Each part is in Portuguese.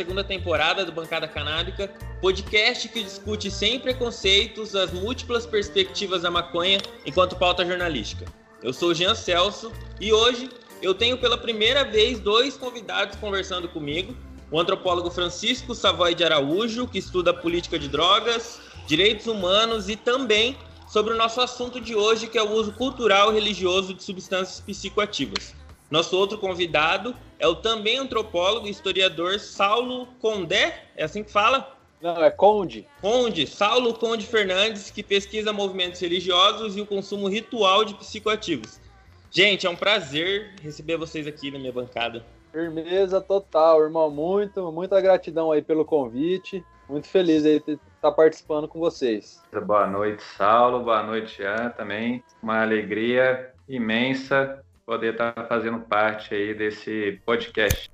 segunda temporada do Bancada Canábica, podcast que discute sem preconceitos as múltiplas perspectivas da maconha enquanto pauta jornalística. Eu sou Jean Celso e hoje eu tenho pela primeira vez dois convidados conversando comigo: o antropólogo Francisco Savoy de Araújo, que estuda política de drogas, direitos humanos e também sobre o nosso assunto de hoje, que é o uso cultural e religioso de substâncias psicoativas. Nosso outro convidado é o também antropólogo e historiador Saulo Condé, é assim que fala? Não, é Conde. Conde, Saulo Conde Fernandes, que pesquisa movimentos religiosos e o consumo ritual de psicoativos. Gente, é um prazer receber vocês aqui na minha bancada. Firmeza total, irmão. Muito, muita gratidão aí pelo convite. Muito feliz aí de estar participando com vocês. Boa noite, Saulo. Boa noite, Jean, também. Uma alegria imensa poder estar fazendo parte aí desse podcast.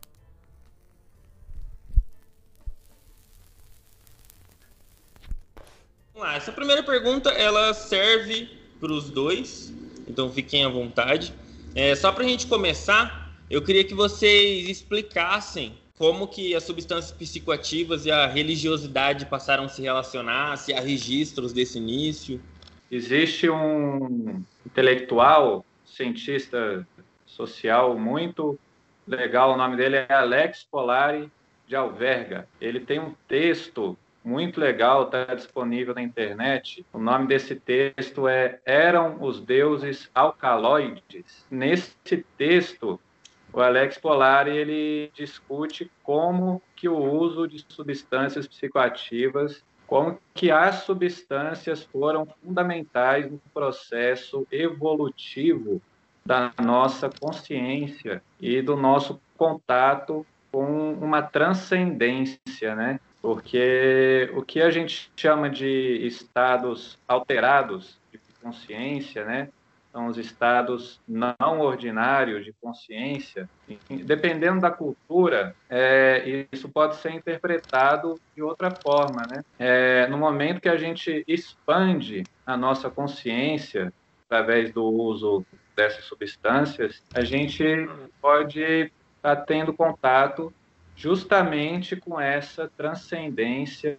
Vamos lá, essa primeira pergunta ela serve para os dois, então fiquem à vontade. É, só para a gente começar, eu queria que vocês explicassem como que as substâncias psicoativas e a religiosidade passaram a se relacionar, se há registros desse início. Existe um intelectual, cientista social muito legal, o nome dele é Alex Polari de Alverga. Ele tem um texto muito legal, está disponível na internet. O nome desse texto é Eram os Deuses Alcaloides. Nesse texto, o Alex Polari ele discute como que o uso de substâncias psicoativas, como que as substâncias foram fundamentais no processo evolutivo da nossa consciência e do nosso contato com uma transcendência, né? Porque o que a gente chama de estados alterados de consciência, né? São os estados não ordinários de consciência. Dependendo da cultura, é, isso pode ser interpretado de outra forma, né? É, no momento que a gente expande a nossa consciência através do uso dessas substâncias, a gente pode estar tá tendo contato justamente com essa transcendência,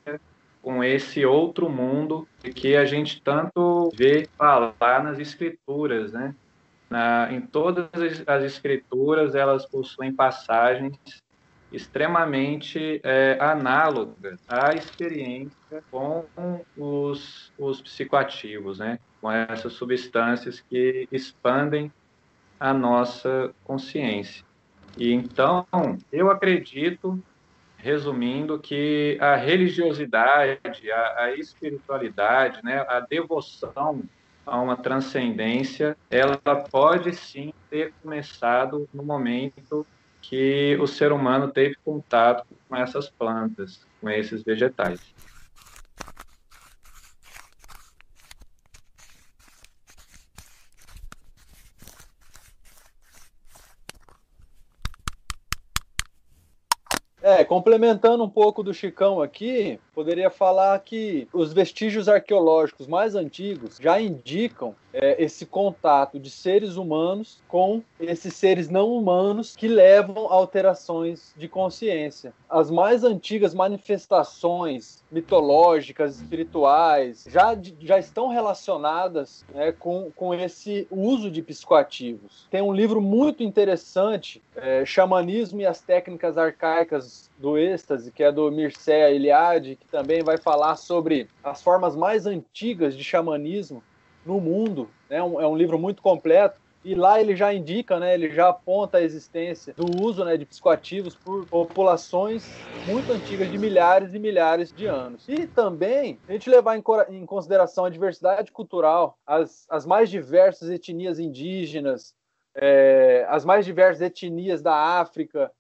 com esse outro mundo que a gente tanto vê falar nas escrituras, né? Na, em todas as escrituras, elas possuem passagens extremamente é, análogas à experiência com os, os psicoativos, né? com essas substâncias que expandem a nossa consciência. E então, eu acredito, resumindo, que a religiosidade, a, a espiritualidade, né, a devoção a uma transcendência, ela pode sim ter começado no momento que o ser humano teve contato com essas plantas, com esses vegetais. É, complementando um pouco do Chicão aqui, poderia falar que os vestígios arqueológicos mais antigos já indicam é, esse contato de seres humanos com esses seres não humanos que levam a alterações de consciência. As mais antigas manifestações mitológicas, espirituais, já, já estão relacionadas né, com, com esse uso de psicoativos. Tem um livro muito interessante, é, Xamanismo e as Técnicas Arcaicas do Êxtase, que é do Mircea Eliade, que também vai falar sobre as formas mais antigas de xamanismo no mundo. Né? Um, é um livro muito completo. E lá ele já indica, né, ele já aponta a existência do uso né, de psicoativos por populações muito antigas, de milhares e milhares de anos. E também a gente levar em, consideração a diversidade cultural, as, as mais diversas etnias indígenas, é, as mais diversas etnias da África,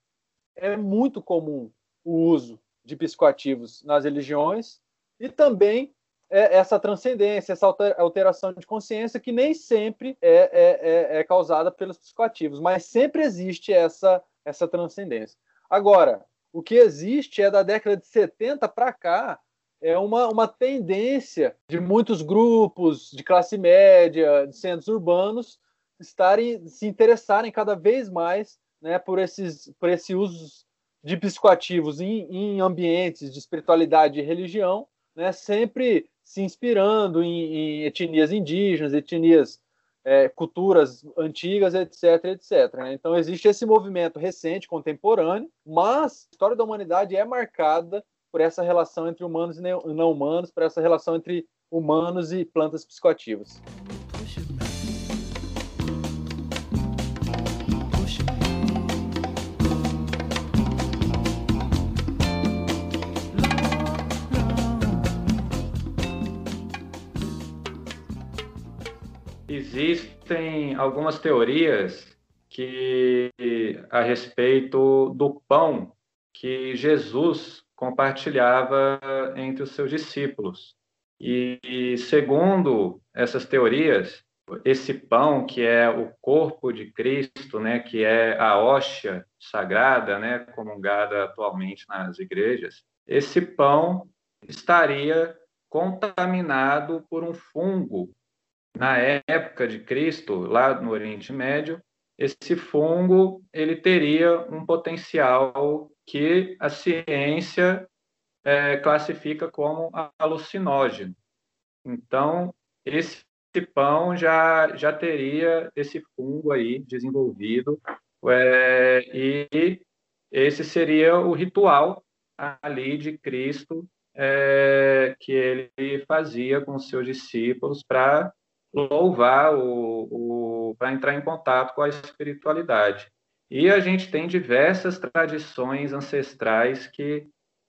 é muito comum o uso de psicoativos nas religiões e também essa transcendência, essa alteração de consciência que nem sempre é, é, é, é causada pelos psicoativos, mas sempre existe essa, essa transcendência. Agora, o que existe é da década de 70 para cá, é uma, uma tendência de muitos grupos de classe média, de centros urbanos, estarem se interessarem cada vez mais né, por, esses, por esse uso de psicoativos em, em ambientes de espiritualidade e religião, né, sempre se inspirando em, em etnias indígenas, etnias, é, culturas antigas, etc, etc. Né? Então existe esse movimento recente, contemporâneo, mas a história da humanidade é marcada por essa relação entre humanos e não humanos, por essa relação entre humanos e plantas psicoativas. Existem algumas teorias que a respeito do pão que Jesus compartilhava entre os seus discípulos. E, segundo essas teorias, esse pão que é o corpo de Cristo, né, que é a hóstia sagrada, né, comungada atualmente nas igrejas, esse pão estaria contaminado por um fungo. Na época de Cristo, lá no Oriente Médio, esse fungo ele teria um potencial que a ciência é, classifica como alucinógeno. Então, esse pão já, já teria esse fungo aí desenvolvido, é, e esse seria o ritual ali de Cristo é, que ele fazia com seus discípulos para louvar, o, o para entrar em contato com a espiritualidade. E a gente tem diversas tradições ancestrais que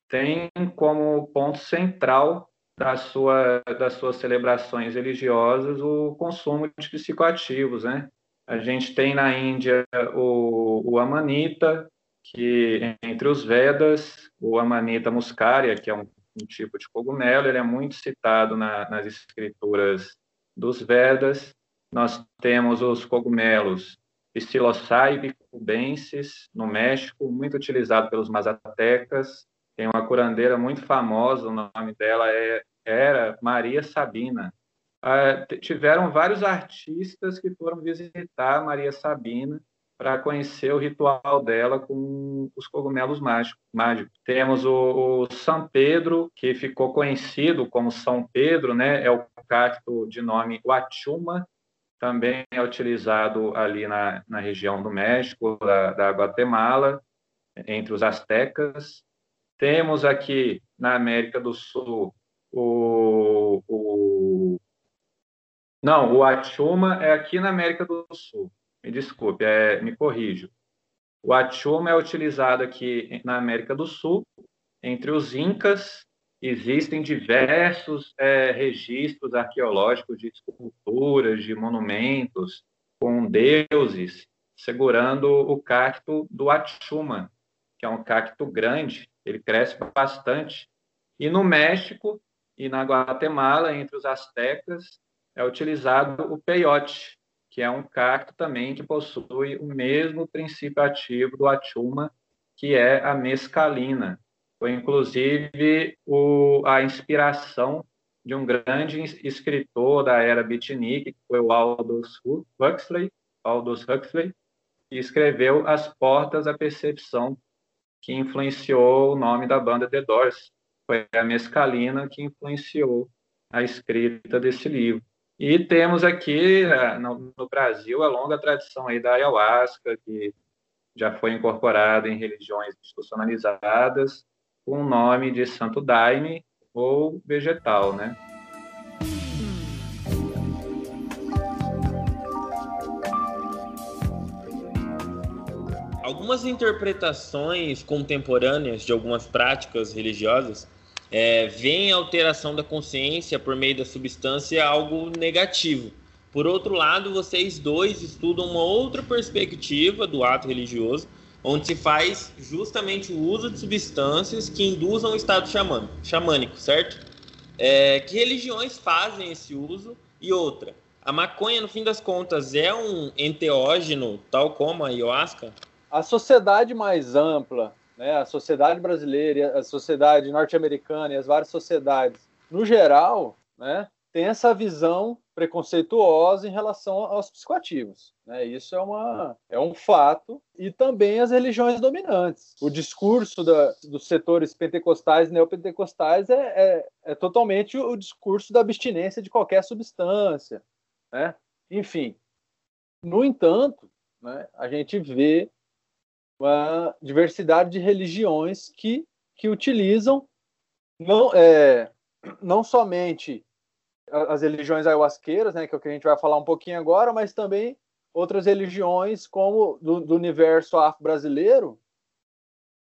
têm como ponto central da sua, das suas celebrações religiosas o consumo de psicoativos, né? A gente tem na Índia o, o Amanita, que entre os Vedas, o Amanita muscaria, que é um, um tipo de cogumelo, ele é muito citado na, nas escrituras dos Vedas. Nós temos os cogumelos Psilocybe cubensis, no México, muito utilizado pelos mazatecas. Tem uma curandeira muito famosa, o nome dela é, era Maria Sabina. Ah, tiveram vários artistas que foram visitar Maria Sabina para conhecer o ritual dela com os cogumelos mágicos. Temos o, o, São Pedro, que ficou conhecido como São Pedro, né? é o cacto de nome Huachuma, também é utilizado ali na, na região do México, da, da Guatemala, entre os astecas. Temos aqui na América do Sul o, o não, o Achuma é aqui na América do Sul. Me desculpe, é, me corrijo. O Achuma é utilizado aqui na América do Sul, entre os Incas existem diversos é, registros arqueológicos de esculturas, de monumentos com deuses segurando o cacto do Achuma, que é um cacto grande, ele cresce bastante. E no México e na Guatemala, entre os astecas, é utilizado o peyote, que é um cacto também que possui o mesmo princípio ativo do Achuma, que é a mescalina. Foi, inclusive, o, a inspiração de um grande escritor da era beatnik, que foi o Aldous Huxley, Aldous Huxley, que escreveu As Portas da Percepção, que influenciou o nome da banda The Doors. Foi a mescalina que influenciou a escrita desse livro. E temos aqui no, no Brasil a longa tradição aí da ayahuasca, que já foi incorporada em religiões institucionalizadas, com o nome de Santo Daime ou vegetal, né? Algumas interpretações contemporâneas de algumas práticas religiosas é, veem a alteração da consciência por meio da substância algo negativo. Por outro lado, vocês dois estudam uma outra perspectiva do ato religioso, onde se faz justamente o uso de substâncias que induzam o estado xamânico, xamânico certo? É, que religiões fazem esse uso? E outra, a maconha, no fim das contas, é um enteógeno, tal como a ayahuasca? A sociedade mais ampla, né, a sociedade brasileira, a sociedade norte-americana e as várias sociedades, no geral, né, tem essa visão preconceituosa em relação aos psicoativos. Né? Isso é, uma, é um fato. E também as religiões dominantes. O discurso da, dos setores pentecostais e neopentecostais é, é, é totalmente o discurso da abstinência de qualquer substância. Né? Enfim, no entanto, né, a gente vê uma diversidade de religiões que, que utilizam não, é, não somente as religiões ayahuasqueiras, né, que é o que a gente vai falar um pouquinho agora, mas também outras religiões como do, do universo afro-brasileiro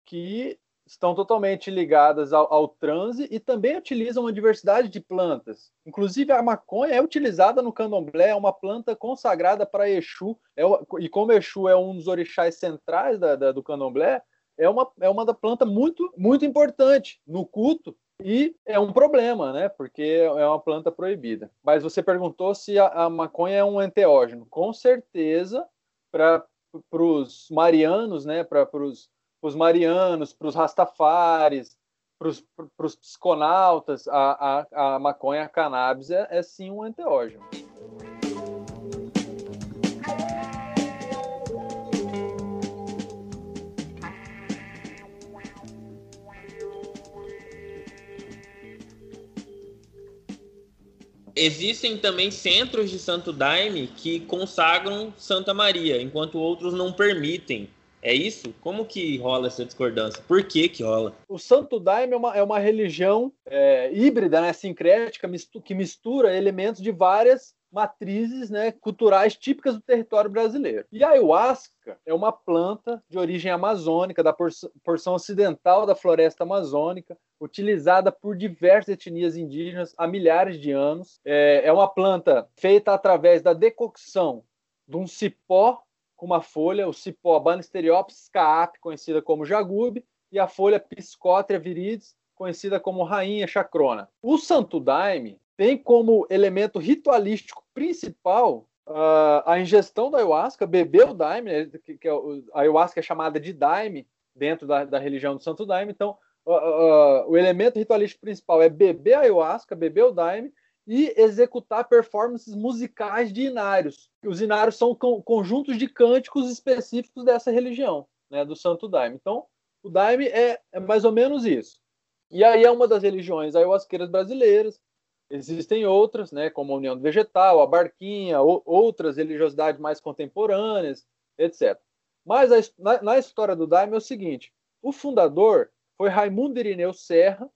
que estão totalmente ligadas ao, ao, transe e também utilizam uma diversidade de plantas. Inclusive a maconha é utilizada no candomblé, é uma planta consagrada para Exu, é, e como Exu é um dos orixás centrais da, da, do candomblé, é uma, é uma da planta muito, muito importante no culto e é um problema, né? Porque é uma planta proibida. Mas você perguntou se a, a maconha é um enteógeno. Com certeza, para os marianos, né? Para os marianos, para os rastafares, para os psiconautas, a, a, a maconha, a cannabis é, é sim um enteógeno. Existem também centros de Santo Daime que consagram Santa Maria, enquanto outros não permitem. É isso? Como que rola essa discordância? Por que que rola? O Santo Daime é uma, é uma religião é, híbrida, né, sincrética, que mistura elementos de várias matrizes né, culturais típicas do território brasileiro. E a ayahuasca é uma planta de origem amazônica, da porção ocidental da floresta amazônica, utilizada por diversas etnias indígenas há milhares de anos. É, é uma planta feita através da decocção de um cipó com uma folha, o cipó Banisteriopsis caap, conhecida como jagube, e a folha Piscotria viridis, conhecida como rainha chacrona. O santo daime tem como elemento ritualístico principal uh, a ingestão da ayahuasca, beber o daime, né, que, que é, a ayahuasca é chamada de daime dentro da, da religião do santo daime, então uh, uh, o elemento ritualístico principal é beber a ayahuasca, beber o daime e executar performances musicais de inários. Os inários são conjuntos de cânticos específicos dessa religião, né, do santo daime. Então, o daime é, é mais ou menos isso. E aí é uma das religiões ayahuasqueiras brasileiras, Existem outras, né, como a União Vegetal, a Barquinha, ou, outras religiosidades mais contemporâneas, etc. Mas a, na, na, história do Daime é o seguinte: o fundador foi Raimundo Irineu Serra,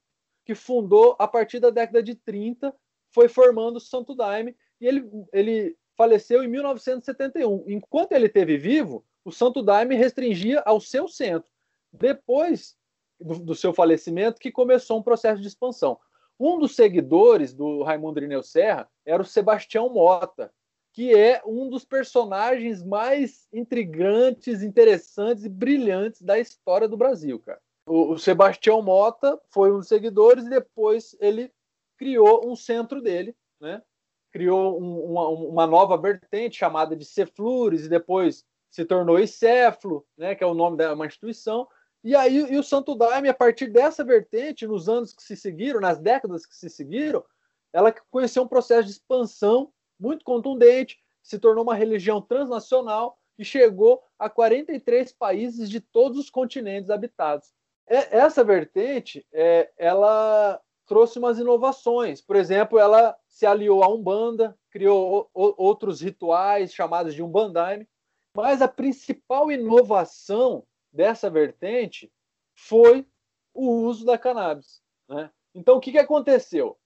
que fundou a partir da década de 30, foi formando o Santo Daime, e ele, ele faleceu em 1971. Enquanto ele esteve vivo, o Santo Daime restringia ao seu centro. Depois do, do seu falecimento, que começou um processo de expansão. Um dos seguidores do Raimundo Irineu Serra era o Sebastião Mota, que é um dos personagens mais intrigantes, interessantes e brilhantes da história do Brasil, cara. O, o Sebastião Mota foi um dos seguidores e depois ele criou um centro dele, né? Criou um, uma, uma, nova vertente chamada de Ceflures e depois se tornou Iceflo, né? Que é o nome de uma instituição. E aí e o Santo Daime, a partir dessa vertente, nos anos que se seguiram, nas décadas que se seguiram, ela conheceu um processo de expansão muito contundente, se tornou uma religião transnacional e chegou a 43 países de todos os continentes habitados. Essa vertente, é, ela trouxe umas inovações. Por exemplo, ela se aliou à Umbanda, criou outros rituais chamados de Umbandaime, mas a principal inovação dessa vertente foi o uso da cannabis. Né? Então, o que, que aconteceu?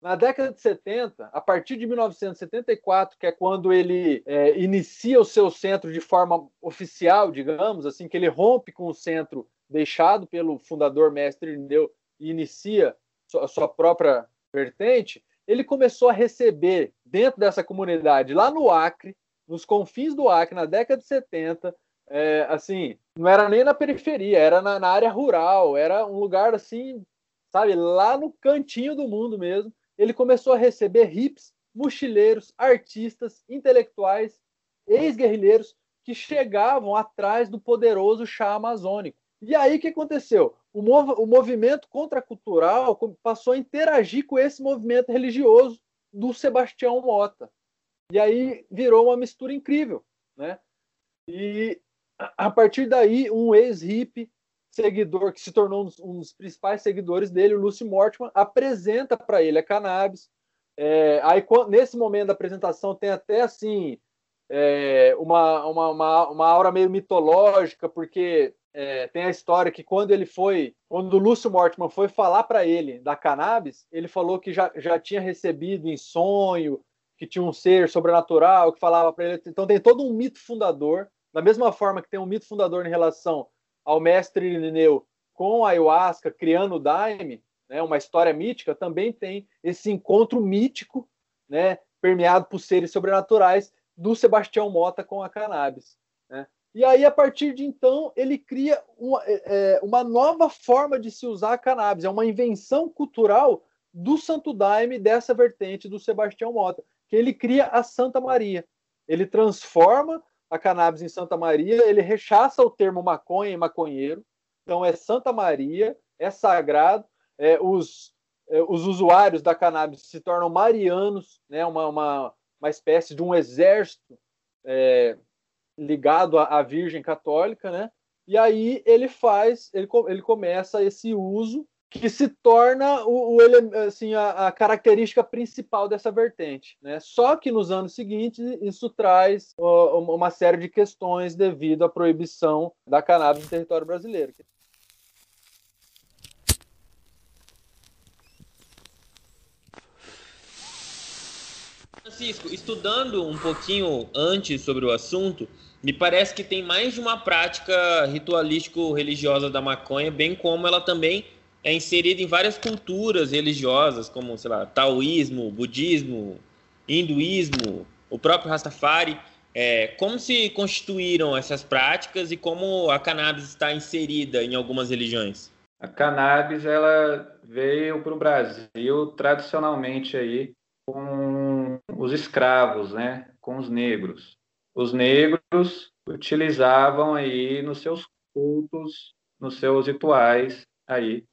Na década de 70, a partir de 1974, que é quando ele é, inicia o seu centro de forma oficial, digamos, assim, que ele rompe com o centro deixado pelo fundador mestre Irineu e inicia a sua própria vertente, ele começou a receber dentro dessa comunidade, lá no Acre, nos confins do Acre, na década de 70, é, assim, não era nem na periferia, era na, na, área rural, era um lugar assim sabe, lá no cantinho do mundo mesmo, ele começou a receber hips, mochileiros, artistas, intelectuais, ex-guerrilheiros que chegavam atrás do poderoso chá amazônico. E aí o que aconteceu? O, mov o movimento contracultural passou a interagir com esse movimento religioso do Sebastião Mota. E aí virou uma mistura incrível, né? E a partir daí, um ex-hippie, seguidor que se tornou um dos principais seguidores dele, o Lucy Mortimer, apresenta para ele a cannabis. É, aí, nesse momento da apresentação, tem até assim é, uma, uma, uma, uma aura meio mitológica, porque é, tem a história que quando ele foi, quando o Lúcio Mortimer foi falar para ele da cannabis, ele falou que já, já tinha recebido em sonho, que tinha um ser sobrenatural que falava para ele. Então tem todo um mito fundador, da mesma forma que tem um mito fundador em relação ao mestre Irineu com a ayahuasca criando o daime, né, uma história mítica, também tem esse encontro mítico, né, permeado por seres sobrenaturais do Sebastião Mota com a cannabis. Né? E aí, a partir de então, ele cria uma, é, é, uma nova forma de se usar a cannabis. É uma invenção cultural do Santo Daime dessa vertente do Sebastião Mota, que ele cria a Santa Maria. Ele transforma a cannabis em Santa Maria, ele rechaça o termo maconha e maconheiro. Então, é Santa Maria, é sagrado. É, os, é, os usuários da cannabis se tornam marianos, né? uma, uma, uma espécie de um exército. É, ligado à, Virgem Católica, né? E aí ele faz, ele, ele começa esse uso que se torna o, o assim, a, a, característica principal dessa vertente. Né? Só que nos anos seguintes isso traz uma série de questões devido à proibição da cannabis no território brasileiro. Francisco, estudando um pouquinho antes sobre o assunto, me parece que tem mais de uma prática ritualístico-religiosa da maconha, bem como ela também é inserida em várias culturas religiosas, como, sei lá, taoísmo, budismo, hinduísmo, o próprio Rastafari. É, como se constituíram essas práticas e como a cannabis está inserida em algumas religiões? A cannabis ela veio para o Brasil tradicionalmente aí com os escravos, né, com os negros os negros utilizavam aí nos seus cultos, nos seus rituais aí,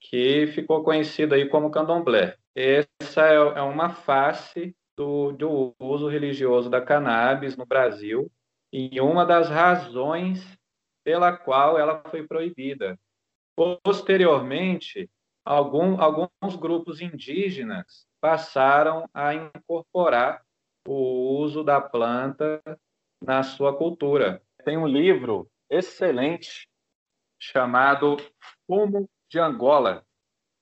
que ficou conhecido aí como candomblé. Essa é, é uma face do, do uso religioso da cannabis no Brasil e uma das razões pela qual ela foi proibida. Posteriormente, algum, alguns grupos indígenas passaram a incorporar o uso da planta na sua cultura. Tem um livro excelente chamado Fumo de Angola: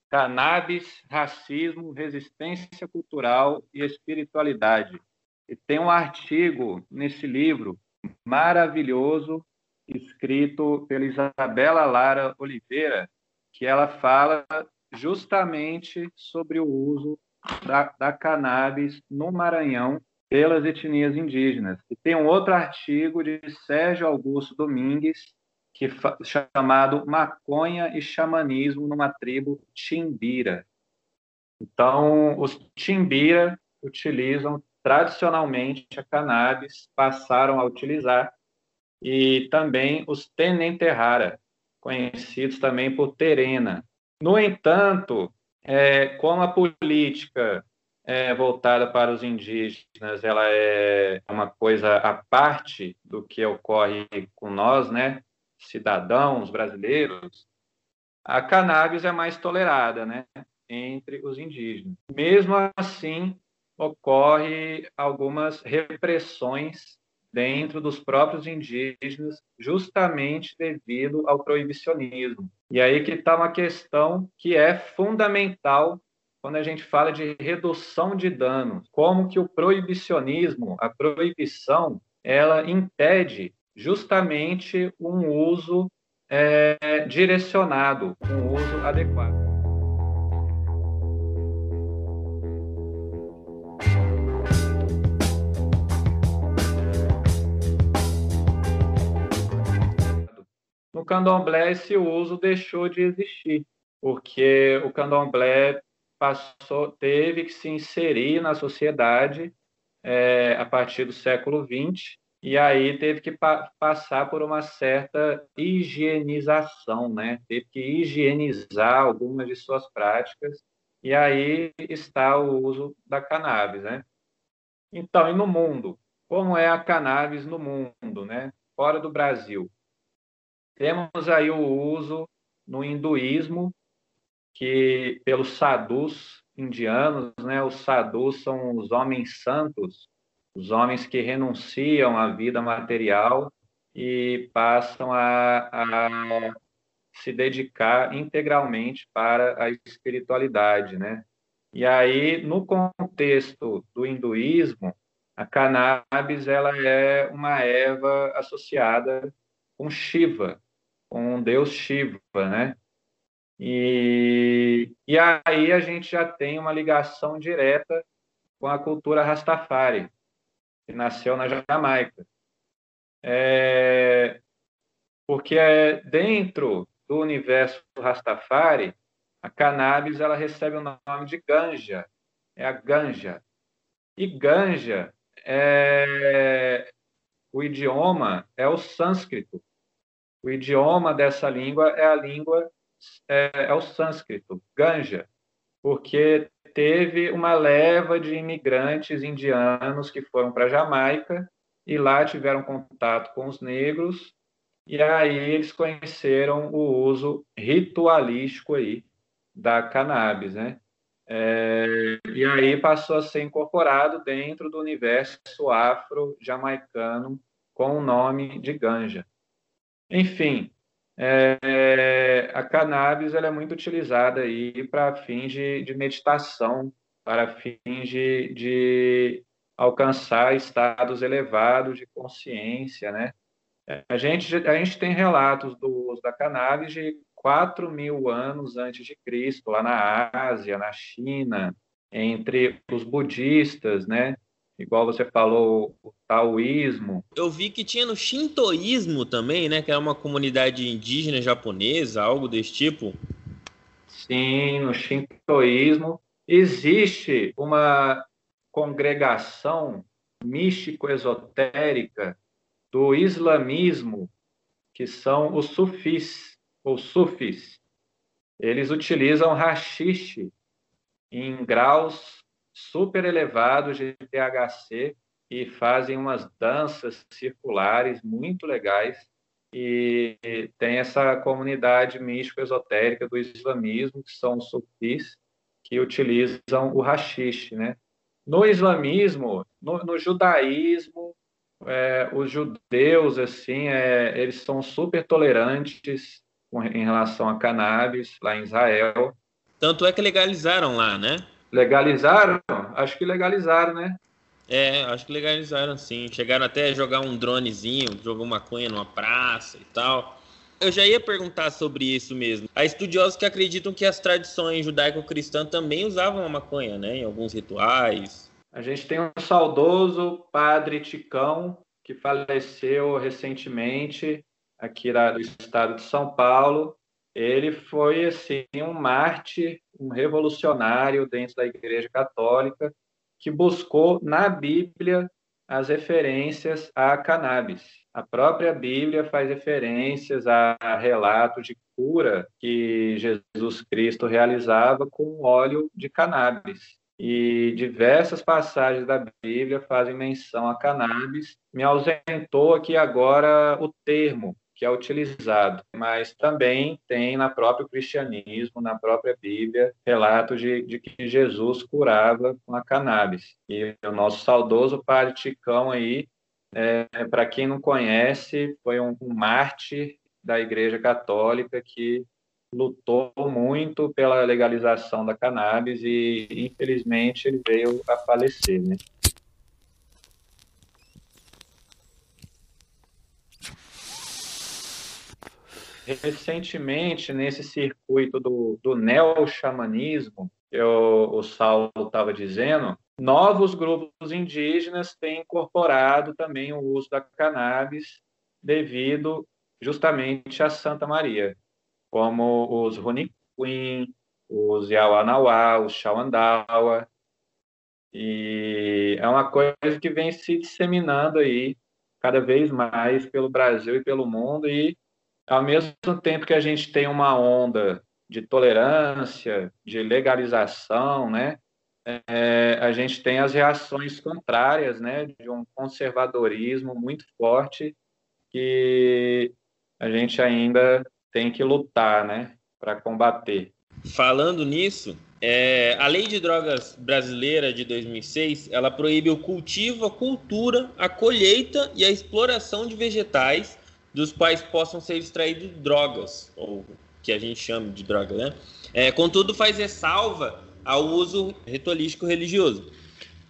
Cannabis, Racismo, Resistência Cultural e Espiritualidade. E tem um artigo nesse livro maravilhoso escrito pela Isabela Lara Oliveira, que ela fala justamente sobre o uso da, da cannabis no Maranhão pelas etnias indígenas. E tem um outro artigo de Sérgio Augusto Domingues, que chamado Maconha e Xamanismo numa tribo Timbira. Então, os Timbira utilizam tradicionalmente a cannabis, passaram a utilizar, e também os Tenenterrara, conhecidos também por Terena. No entanto, é, como a política é, voltada para os indígenas, ela é uma coisa à parte do que ocorre com nós, né, cidadãos brasileiros. A cannabis é mais tolerada, né, entre os indígenas. Mesmo assim, ocorre algumas repressões dentro dos próprios indígenas, justamente devido ao proibicionismo. E aí que está uma questão que é fundamental quando a gente fala de redução de danos, como que o proibicionismo, a proibição, ela impede justamente um uso é, direcionado, um uso adequado. No candomblé, esse uso deixou de existir. porque o candomblé passou, teve que se inserir na sociedade é, a partir do século XX e aí teve que pa passar por uma certa higienização, né? Teve que higienizar algumas de suas práticas e aí está o uso da cannabis, né? Então, e no mundo? Como é a cannabis no mundo, né? Fora do Brasil. Temos aí o uso no hinduísmo, que pelos sadhus indianos, né? Os sadhus são os homens santos, os homens que renunciam à vida material e passam a, a se dedicar integralmente para a espiritualidade, né? E aí, no contexto do hinduísmo, a cannabis ela é uma erva associada com Shiva, com o deus Shiva, né? E, e aí a gente já tem uma ligação direta com a cultura Rastafari, que nasceu na Jamaica. É, porque é dentro do universo Rastafari, a cannabis ela recebe o nome de ganja, é a ganja. E ganja é o idioma é o sânscrito. O idioma dessa língua é a língua é, é o sânscrito, ganja, porque teve uma leva de imigrantes indianos que foram para Jamaica e lá tiveram contato com os negros e aí eles conheceram o uso ritualístico aí da cannabis, né? É, e aí passou a ser incorporado dentro do universo afro-jamaicano com o nome de ganja. Enfim, é, a cannabis ela é muito utilizada aí para fins de, de, meditação, para fins de, de alcançar estados elevados de consciência, né? A gente, a gente tem relatos do uso da cannabis de 4 mil anos antes de Cristo, lá na Ásia, na China, entre os budistas, né? Igual você falou, o taoísmo. Eu vi que tinha no shintoísmo também, né? Que era uma comunidade indígena japonesa, algo desse tipo. Sim, no shintoísmo existe uma congregação místico-esotérica do islamismo, que são os sufis, ou sufis. Eles utilizam rachixe em graus super elevados de THC e fazem umas danças circulares muito legais e tem essa comunidade místico-esotérica do islamismo, que são os sufis, que utilizam o rachixe, né? No islamismo, no, no judaísmo, é, os judeus, assim, é, eles são super tolerantes em relação a cannabis lá em Israel. Tanto é que legalizaram lá, né? Legalizaram? Acho que legalizaram, né? É, acho que legalizaram sim. Chegaram até a jogar um dronezinho, jogar maconha numa praça e tal. Eu já ia perguntar sobre isso mesmo. Há estudiosos que acreditam que as tradições judaico-cristãs também usavam a maconha, né? Em alguns rituais. A gente tem um saudoso padre Ticão, que faleceu recentemente aqui do estado de São Paulo. Ele foi assim um mártir, um revolucionário dentro da Igreja Católica que buscou na Bíblia as referências a cannabis. A própria Bíblia faz referências a relatos de cura que Jesus Cristo realizava com óleo de cannabis e diversas passagens da Bíblia fazem menção a cannabis. Me ausentou aqui agora o termo que é utilizado, mas também tem na próprio cristianismo, na própria Bíblia, relatos de, de que Jesus curava com a cannabis. E o nosso saudoso padre Ticão aí, é, para quem não conhece, foi um, um mártir da Igreja Católica que lutou muito pela legalização da cannabis e, infelizmente, ele veio a falecer, né? Recentemente, nesse circuito do, do neo-xamanismo, que o, Saulo estava dizendo, novos grupos indígenas têm incorporado também o uso da cannabis devido justamente a Santa Maria como os Queen, o Ziauanauá, o Shawandawa, e é uma coisa que vem se disseminando aí cada vez mais pelo Brasil e pelo mundo e ao mesmo tempo que a gente tem uma onda de tolerância, de legalização, né, é, a gente tem as reações contrárias, né, de um conservadorismo muito forte que a gente ainda tem que lutar, né, para combater. Falando nisso, é, a lei de drogas brasileira de 2006 ela proíbe o cultivo, a cultura, a colheita e a exploração de vegetais dos quais possam ser extraídos drogas, ou que a gente chama de droga, né? É, contudo, faz ressalva ao uso ritualístico religioso.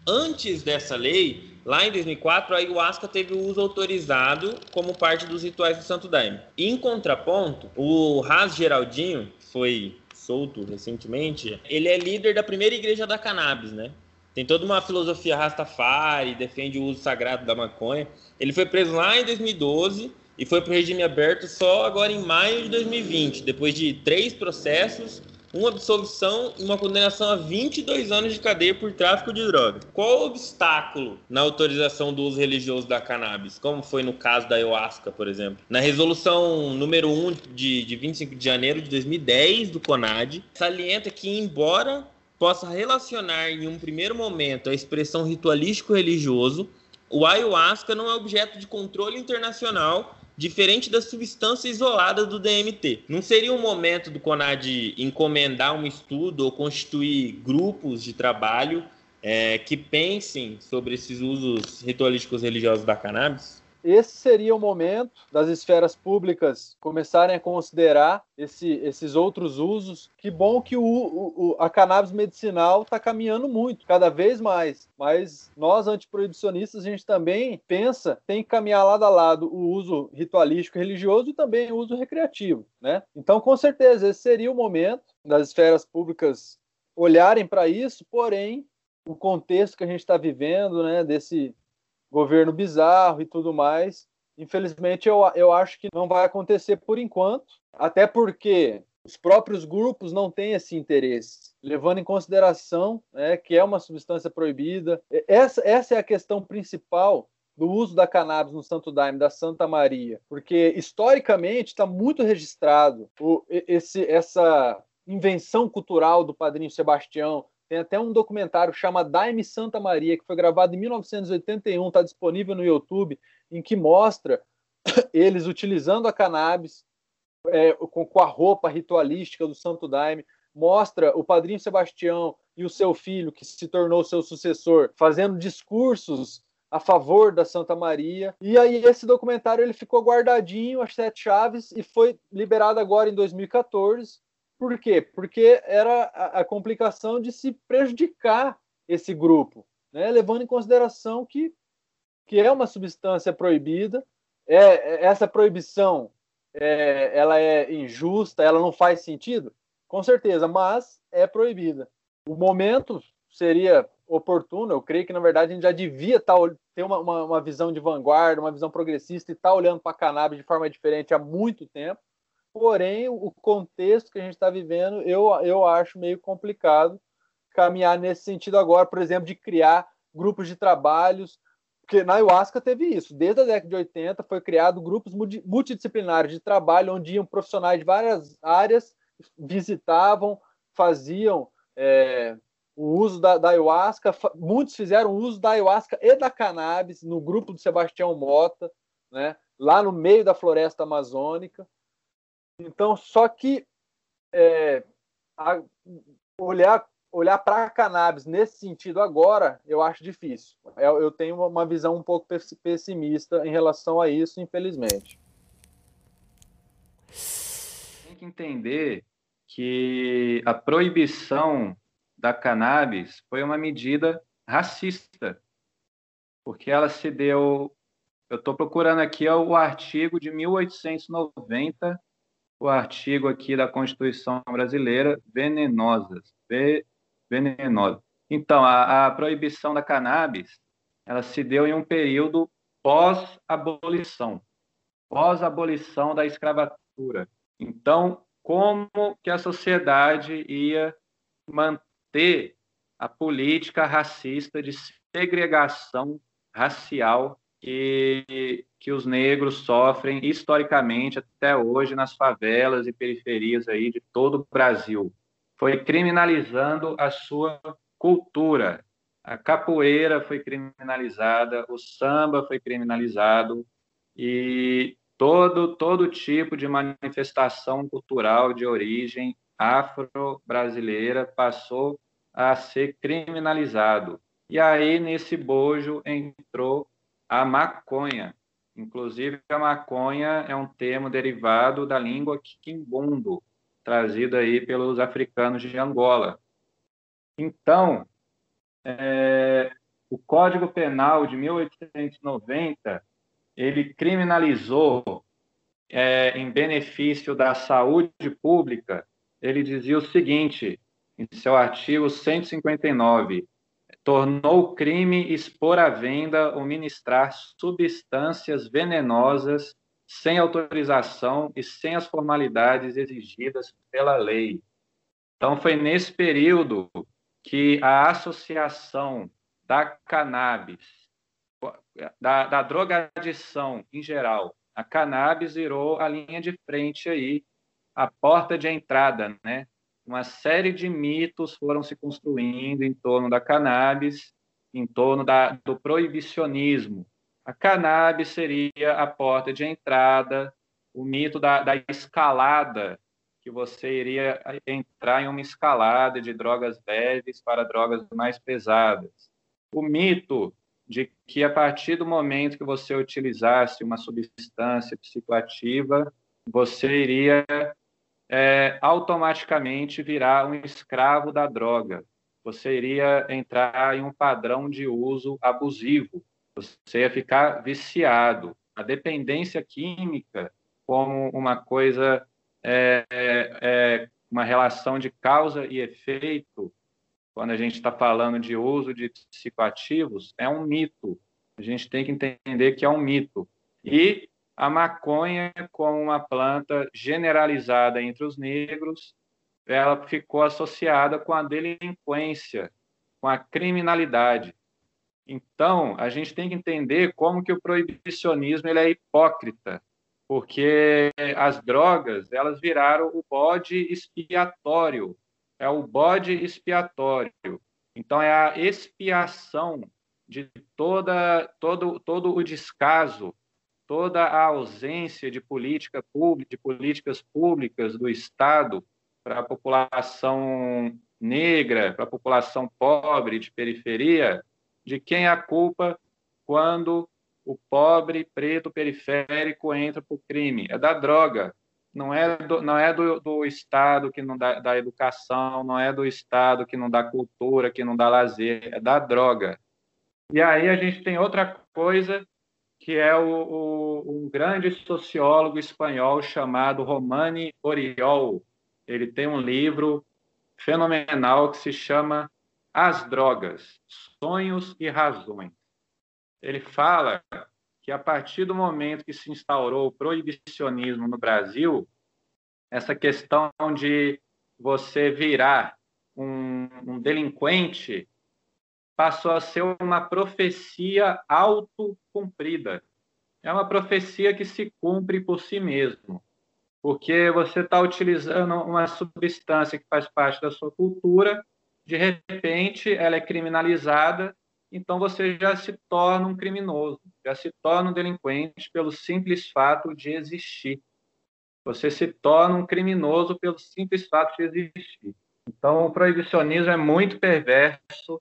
Antes dessa lei, lá em 2004, a ayahuasca teve o uso autorizado como parte dos rituais do Santo Daime. Em contraponto, o Ras Geraldinho, que foi solto recentemente, ele é líder da primeira igreja da cannabis, né? Tem toda uma filosofia Rastafari, defende o uso sagrado da maconha. Ele foi preso lá em 2012 e foi para o regime aberto só agora em maio de 2020, depois de três processos uma absolvição e uma condenação a 22 anos de cadeia por tráfico de droga. Qual o obstáculo na autorização do uso religioso da cannabis, como foi no caso da ayahuasca, por exemplo? Na resolução número 1 de, de 25 de janeiro de 2010 do CONAD, salienta que, embora possa relacionar em um primeiro momento a expressão ritualístico-religioso, o ayahuasca não é objeto de controle internacional diferente da substância isolada do DMT. Não seria um momento do CONAD encomendar um estudo ou constituir grupos de trabalho é, que pensem sobre esses usos ritualísticos religiosos da cannabis? Esse seria o momento das esferas públicas começarem a considerar esse, esses outros usos. Que bom que o, o a cannabis medicinal está caminhando muito, cada vez mais. Mas nós, antiproibicionistas, a gente também pensa, tem que caminhar lado a lado o uso ritualístico religioso e também o uso recreativo. Né? Então, com certeza, esse seria o momento das esferas públicas olharem para isso, porém, o contexto que a gente está vivendo, né, desse governo bizarro e tudo mais. Infelizmente, eu, eu acho que não vai acontecer por enquanto, até porque os próprios grupos não têm esse interesse, levando em consideração né, que é uma substância proibida. Essa, essa é a questão principal do uso da cannabis no Santo Daime da Santa Maria, porque historicamente está muito registrado o, esse, essa invenção cultural do Padrinho Sebastião, tem até um documentário chama Daime Santa Maria, que foi gravado em 1981, está disponível no YouTube, em que mostra eles utilizando a cannabis é, com, com, a roupa ritualística do Santo Daime, mostra o padrinho Sebastião e o seu filho, que se tornou seu sucessor, fazendo discursos a favor da Santa Maria. E aí esse documentário ele ficou guardadinho, as sete chaves, e foi liberado agora em 2014 por quê? Porque era a, a complicação de se prejudicar esse grupo, né? levando em consideração que, que é uma substância proibida, é, é, essa proibição é, ela é injusta, ela não faz sentido? Com certeza, mas é proibida. O momento seria oportuno, eu creio que na verdade a gente já devia tá, ter uma, uma, uma visão de vanguarda, uma visão progressista e estar tá olhando para a cannabis de forma diferente há muito tempo. Porém, o contexto que a gente está vivendo, eu, eu acho meio complicado caminhar nesse sentido agora, por exemplo, de criar grupos de trabalhos, porque na ayahuasca teve isso. Desde a década de 80 foi criado grupos multidisciplinares de trabalho, onde iam profissionais de várias áreas, visitavam, faziam é, o uso da, da, ayahuasca. Muitos fizeram uso da ayahuasca e da cannabis no grupo do Sebastião Mota, né, lá no meio da floresta amazônica. Então, só que é, a, olhar olhar para a cannabis nesse sentido agora, eu acho difícil. Eu, eu tenho uma visão um pouco pessimista em relação a isso, infelizmente. Tem que entender que a proibição da cannabis foi uma medida racista, porque ela se deu. Eu estou procurando aqui o artigo de 1890 o artigo aqui da Constituição Brasileira, venenosas, venenosa. Então, a, a proibição da cannabis, ela se deu em um período pós-abolição, pós-abolição da escravatura. Então, como que a sociedade ia manter a política racista de segregação racial que, que os negros sofrem historicamente até hoje nas favelas e periferias aí de todo o Brasil. Foi criminalizando a sua cultura. A capoeira foi criminalizada, o samba foi criminalizado e todo todo tipo de manifestação cultural de origem afro-brasileira passou a ser criminalizado. E aí, nesse bojo, entrou a maconha. Inclusive, a maconha é um termo derivado da língua quimbundo, trazido aí pelos africanos de Angola. Então, é, o Código Penal de 1890 ele criminalizou é, em benefício da saúde pública. Ele dizia o seguinte: em seu artigo 159, tornou crime expor à venda ou ministrar substâncias venenosas sem autorização e sem as formalidades exigidas pela lei. Então, foi nesse período que a associação da cannabis, da, da drogadição em geral, a cannabis virou a linha de frente aí, a porta de entrada, né? Uma série de mitos foram se construindo em torno da cannabis, em torno da, do proibicionismo. A cannabis seria a porta de entrada, o mito da, da escalada, que você iria entrar em uma escalada de drogas leves para drogas mais pesadas. O mito de que a partir do momento que você utilizasse uma substância psicoativa, você iria é, automaticamente virar um escravo da droga. Você iria entrar em um padrão de uso abusivo. Você ia ficar viciado. A dependência química, como uma coisa, é, é, é uma relação de causa e efeito, quando a gente está falando de uso de psicoativos, é um mito. A gente tem que entender que é um mito. E a maconha como uma planta generalizada entre os negros, ela ficou associada com a delinquência, com a criminalidade. Então, a gente tem que entender como que o proibicionismo ele é hipócrita, porque as drogas, elas viraram o bode expiatório, é o bode expiatório. Então, é a expiação de toda, todo, todo o descaso toda a ausência de política pública, de políticas públicas do Estado para a população negra, para a população pobre de periferia, de quem é a culpa quando o pobre preto periférico entra para o crime? É da droga. Não é do, não é do, do Estado que não dá, dá educação, não é do Estado que não dá cultura, que não dá lazer, é da droga. E aí a gente tem outra coisa que é o, o, um grande sociólogo espanhol chamado Romani Oriol. Ele tem um livro fenomenal que se chama As Drogas, Sonhos e Razões. Ele fala que a partir do momento que se instaurou o proibicionismo no Brasil, essa questão de você virar um, um delinquente passou a ser uma profecia autocumprida. É uma profecia que se cumpre por si mesmo, porque você está utilizando uma substância que faz parte da sua cultura, de repente ela é criminalizada, então você já se torna um criminoso, já se torna um delinquente pelo simples fato de existir. Você se torna um criminoso pelo simples fato de existir. Então, o proibicionismo é muito perverso,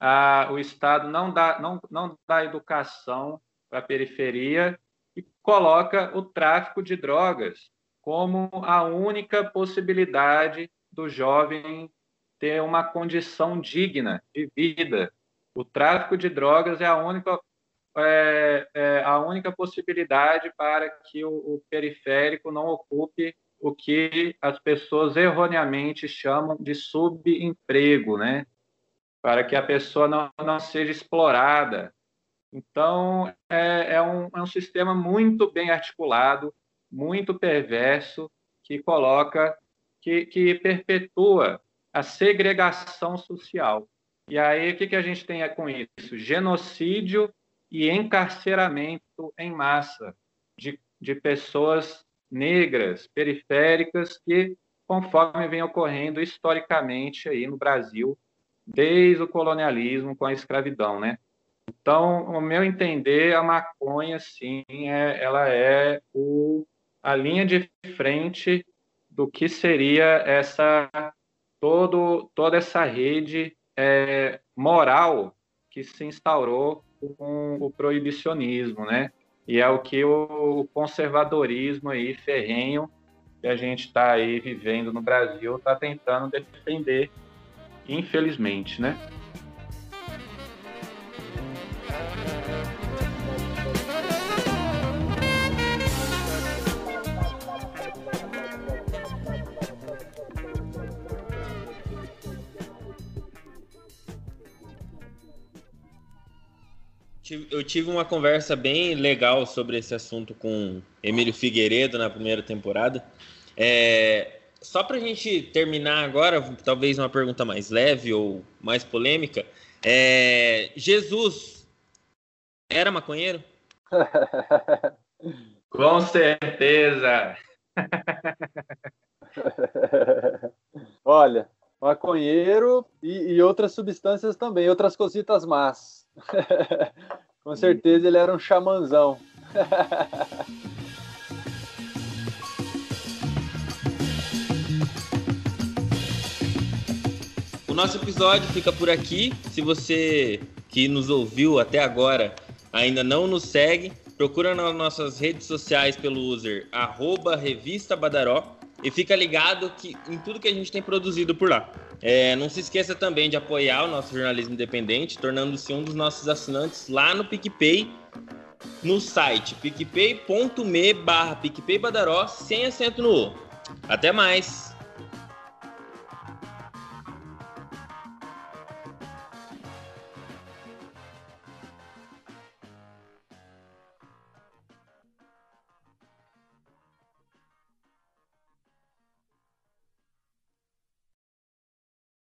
ah, o Estado não dá, não, não dá educação para a periferia e coloca o tráfico de drogas como a única possibilidade do jovem ter uma condição digna de vida. O tráfico de drogas é a única, é, é a única possibilidade para que o, o periférico não ocupe o que as pessoas erroneamente chamam de subemprego, né? Para que a pessoa não, não seja explorada. Então, é, é, um, é um sistema muito bem articulado, muito perverso, que coloca que, que perpetua a segregação social. E aí, o que, que a gente tem com isso? Genocídio e encarceramento em massa de, de pessoas negras, periféricas, que, conforme vem ocorrendo historicamente aí no Brasil, desde o colonialismo com a escravidão, né? Então, o meu entender, a maconha, sim, é, ela é o, a linha de frente do que seria essa todo, toda essa rede é, moral que se instaurou com o proibicionismo, né? E é o que o conservadorismo aí ferrenho que a gente está aí vivendo no Brasil está tentando defender, infelizmente, né? eu tive uma conversa bem legal sobre esse assunto com Emílio Figueiredo na primeira temporada. É, só para a gente terminar agora, talvez uma pergunta mais leve ou mais polêmica. É, Jesus era maconheiro? Com certeza! Olha, maconheiro e, e outras substâncias também, outras cositas más. Com certeza ele era um chamanzão. O nosso episódio fica por aqui. Se você que nos ouviu até agora ainda não nos segue, procura nas nossas redes sociais pelo user arroba Revista Badaró e fica ligado que, em tudo que a gente tem produzido por lá. É, não se esqueça também de apoiar o nosso jornalismo independente, tornando-se um dos nossos assinantes lá no PicPay, no site picpay.me barra PicPayBadaró, sem acento no O. Até mais!